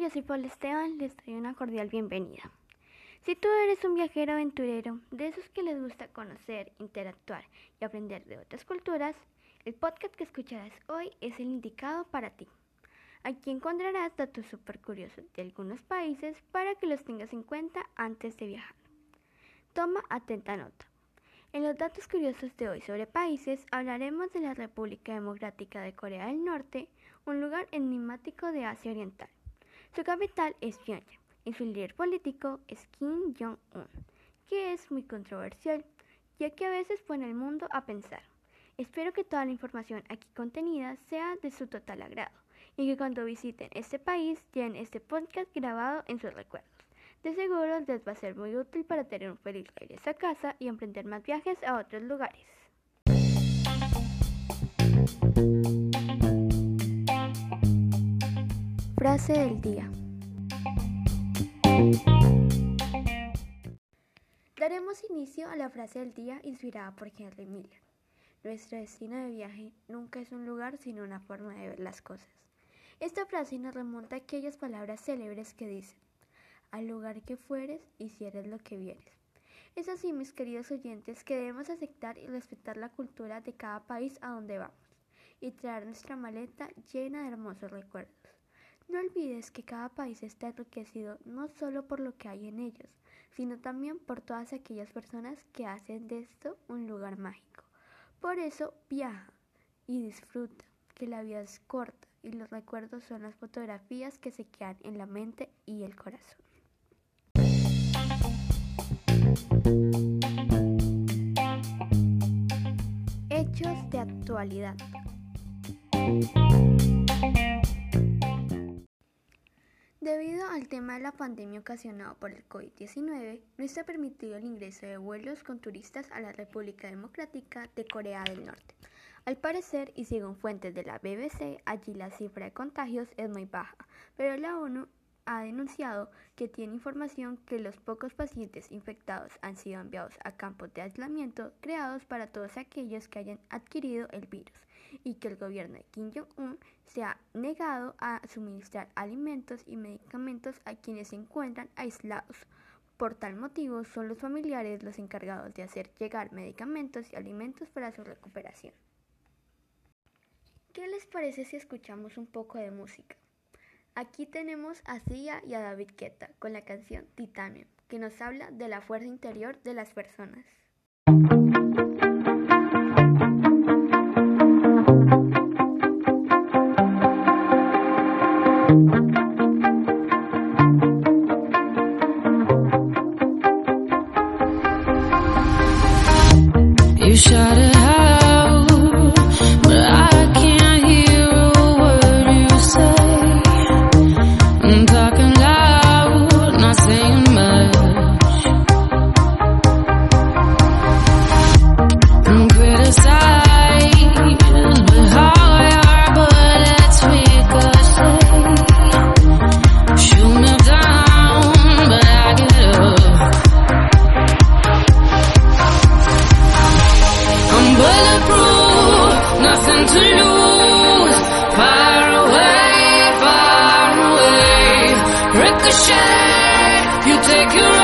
yo soy Paul Esteban, les doy una cordial bienvenida. Si tú eres un viajero aventurero, de esos que les gusta conocer, interactuar y aprender de otras culturas, el podcast que escucharás hoy es el indicado para ti. Aquí encontrarás datos súper curiosos de algunos países para que los tengas en cuenta antes de viajar. Toma atenta nota. En los datos curiosos de hoy sobre países hablaremos de la República Democrática de Corea del Norte, un lugar enigmático de Asia Oriental. Su capital es Pyongyang y su líder político es Kim Jong-un, que es muy controversial, ya que a veces pone al mundo a pensar. Espero que toda la información aquí contenida sea de su total agrado y que cuando visiten este país lleven este podcast grabado en sus recuerdos. De seguro les va a ser muy útil para tener un feliz regreso a casa y emprender más viajes a otros lugares. Frase del día. Daremos inicio a la frase del día inspirada por Henry Miller. Nuestro destino de viaje nunca es un lugar sino una forma de ver las cosas. Esta frase nos remonta a aquellas palabras célebres que dicen, al lugar que fueres y si eres lo que vienes. Es así, mis queridos oyentes, que debemos aceptar y respetar la cultura de cada país a donde vamos y traer nuestra maleta llena de hermosos recuerdos. No olvides que cada país está enriquecido no solo por lo que hay en ellos, sino también por todas aquellas personas que hacen de esto un lugar mágico. Por eso viaja y disfruta, que la vida es corta y los recuerdos son las fotografías que se quedan en la mente y el corazón. Hechos de actualidad. Debido al tema de la pandemia ocasionado por el COVID-19, no está permitido el ingreso de vuelos con turistas a la República Democrática de Corea del Norte. Al parecer, y según fuentes de la BBC, allí la cifra de contagios es muy baja, pero la ONU ha denunciado que tiene información que los pocos pacientes infectados han sido enviados a campos de aislamiento creados para todos aquellos que hayan adquirido el virus y que el gobierno de Kim Jong-un se ha negado a suministrar alimentos y medicamentos a quienes se encuentran aislados. Por tal motivo, son los familiares los encargados de hacer llegar medicamentos y alimentos para su recuperación. ¿Qué les parece si escuchamos un poco de música? Aquí tenemos a Sia y a David Guetta con la canción Titanium, que nos habla de la fuerza interior de las personas. Ricochet, you take your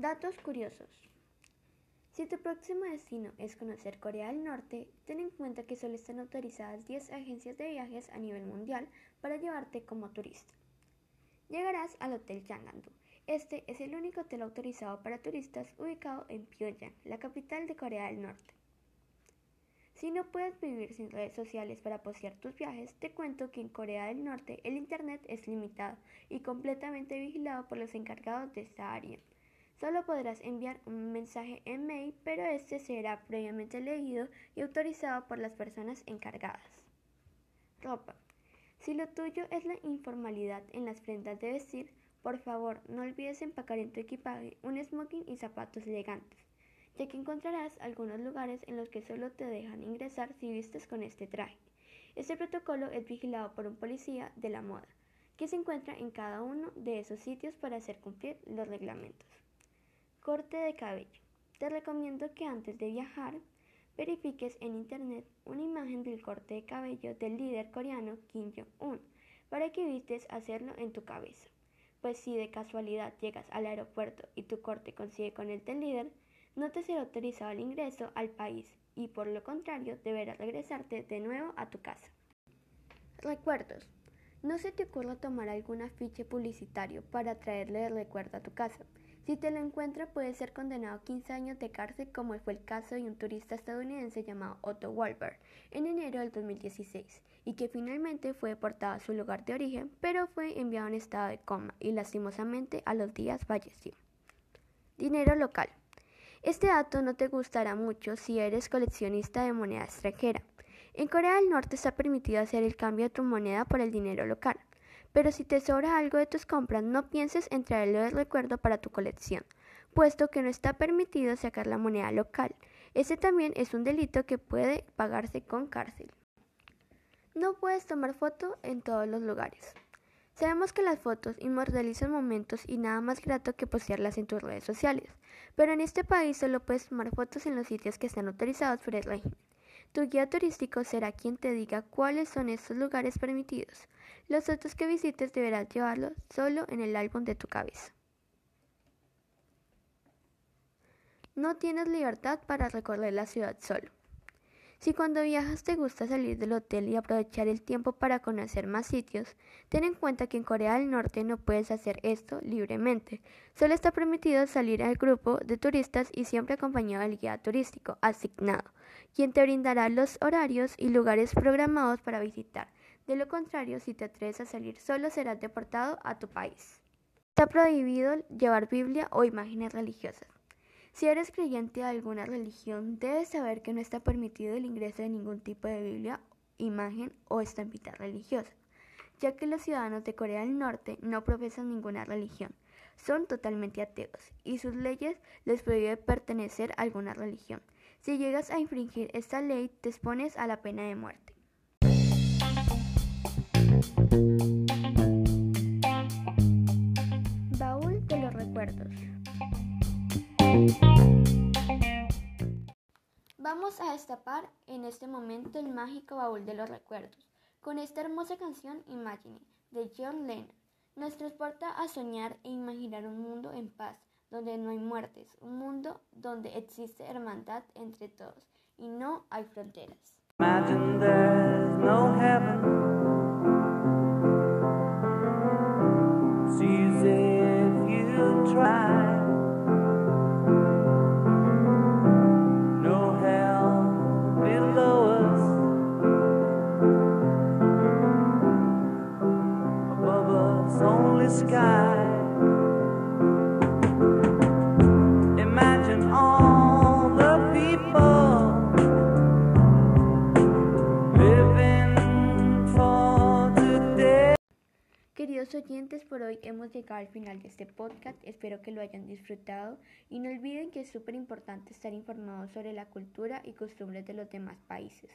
Datos curiosos. Si tu próximo destino es conocer Corea del Norte, ten en cuenta que solo están autorizadas 10 agencias de viajes a nivel mundial para llevarte como turista. Llegarás al Hotel Yangandu. Este es el único hotel autorizado para turistas ubicado en Pyongyang, la capital de Corea del Norte. Si no puedes vivir sin redes sociales para postear tus viajes, te cuento que en Corea del Norte el Internet es limitado y completamente vigilado por los encargados de esta área. Solo podrás enviar un mensaje en mail, pero este será previamente leído y autorizado por las personas encargadas. Ropa. Si lo tuyo es la informalidad en las prendas de vestir, por favor no olvides empacar en tu equipaje un smoking y zapatos elegantes, ya que encontrarás algunos lugares en los que solo te dejan ingresar si vistes con este traje. Este protocolo es vigilado por un policía de la moda, que se encuentra en cada uno de esos sitios para hacer cumplir los reglamentos. Corte de cabello. Te recomiendo que antes de viajar verifiques en internet una imagen del corte de cabello del líder coreano Kim Jong-un para que evites hacerlo en tu cabeza. Pues si de casualidad llegas al aeropuerto y tu corte coincide con el del líder, no te será autorizado el ingreso al país y por lo contrario deberás regresarte de nuevo a tu casa. Recuerdos. No se te ocurra tomar algún afiche publicitario para traerle el recuerdo a tu casa. Si te lo encuentra puede ser condenado a 15 años de cárcel como fue el caso de un turista estadounidense llamado Otto Walberg en enero del 2016 y que finalmente fue deportado a su lugar de origen pero fue enviado en estado de coma y lastimosamente a los días falleció. Dinero local. Este dato no te gustará mucho si eres coleccionista de moneda extranjera. En Corea del Norte está permitido hacer el cambio de tu moneda por el dinero local. Pero si te sobra algo de tus compras, no pienses en traerlo de recuerdo para tu colección, puesto que no está permitido sacar la moneda local. Ese también es un delito que puede pagarse con cárcel. No puedes tomar foto en todos los lugares. Sabemos que las fotos inmortalizan momentos y nada más grato que postearlas en tus redes sociales, pero en este país solo puedes tomar fotos en los sitios que están autorizados por el régimen. Tu guía turístico será quien te diga cuáles son estos lugares permitidos. Los otros que visites deberás llevarlos solo en el álbum de tu cabeza. No tienes libertad para recorrer la ciudad solo. Si cuando viajas te gusta salir del hotel y aprovechar el tiempo para conocer más sitios, ten en cuenta que en Corea del Norte no puedes hacer esto libremente. Solo está permitido salir al grupo de turistas y siempre acompañado del guía turístico asignado, quien te brindará los horarios y lugares programados para visitar. De lo contrario, si te atreves a salir solo, serás deportado a tu país. Está prohibido llevar Biblia o imágenes religiosas. Si eres creyente de alguna religión, debes saber que no está permitido el ingreso de ningún tipo de Biblia imagen o estampita religiosa, ya que los ciudadanos de Corea del Norte no profesan ninguna religión, son totalmente ateos y sus leyes les prohíben pertenecer a alguna religión. Si llegas a infringir esta ley, te expones a la pena de muerte. Baúl de los recuerdos. Vamos a destapar en este momento el mágico baúl de los recuerdos con esta hermosa canción Imagine de John Lennon. Nos transporta a soñar e imaginar un mundo en paz, donde no hay muertes, un mundo donde existe hermandad entre todos y no hay fronteras. Imagine there's no heaven. Queridos oyentes, por hoy hemos llegado al final de este podcast. Espero que lo hayan disfrutado y no olviden que es súper importante estar informados sobre la cultura y costumbres de los demás países.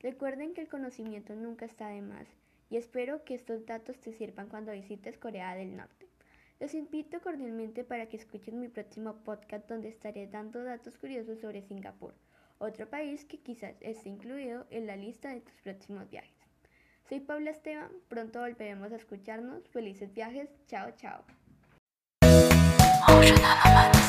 Recuerden que el conocimiento nunca está de más y espero que estos datos te sirvan cuando visites Corea del Norte. Los invito cordialmente para que escuchen mi próximo podcast donde estaré dando datos curiosos sobre Singapur, otro país que quizás esté incluido en la lista de tus próximos viajes. Soy Paula Esteban, pronto volveremos a escucharnos. Felices viajes, chao, chao. Oh,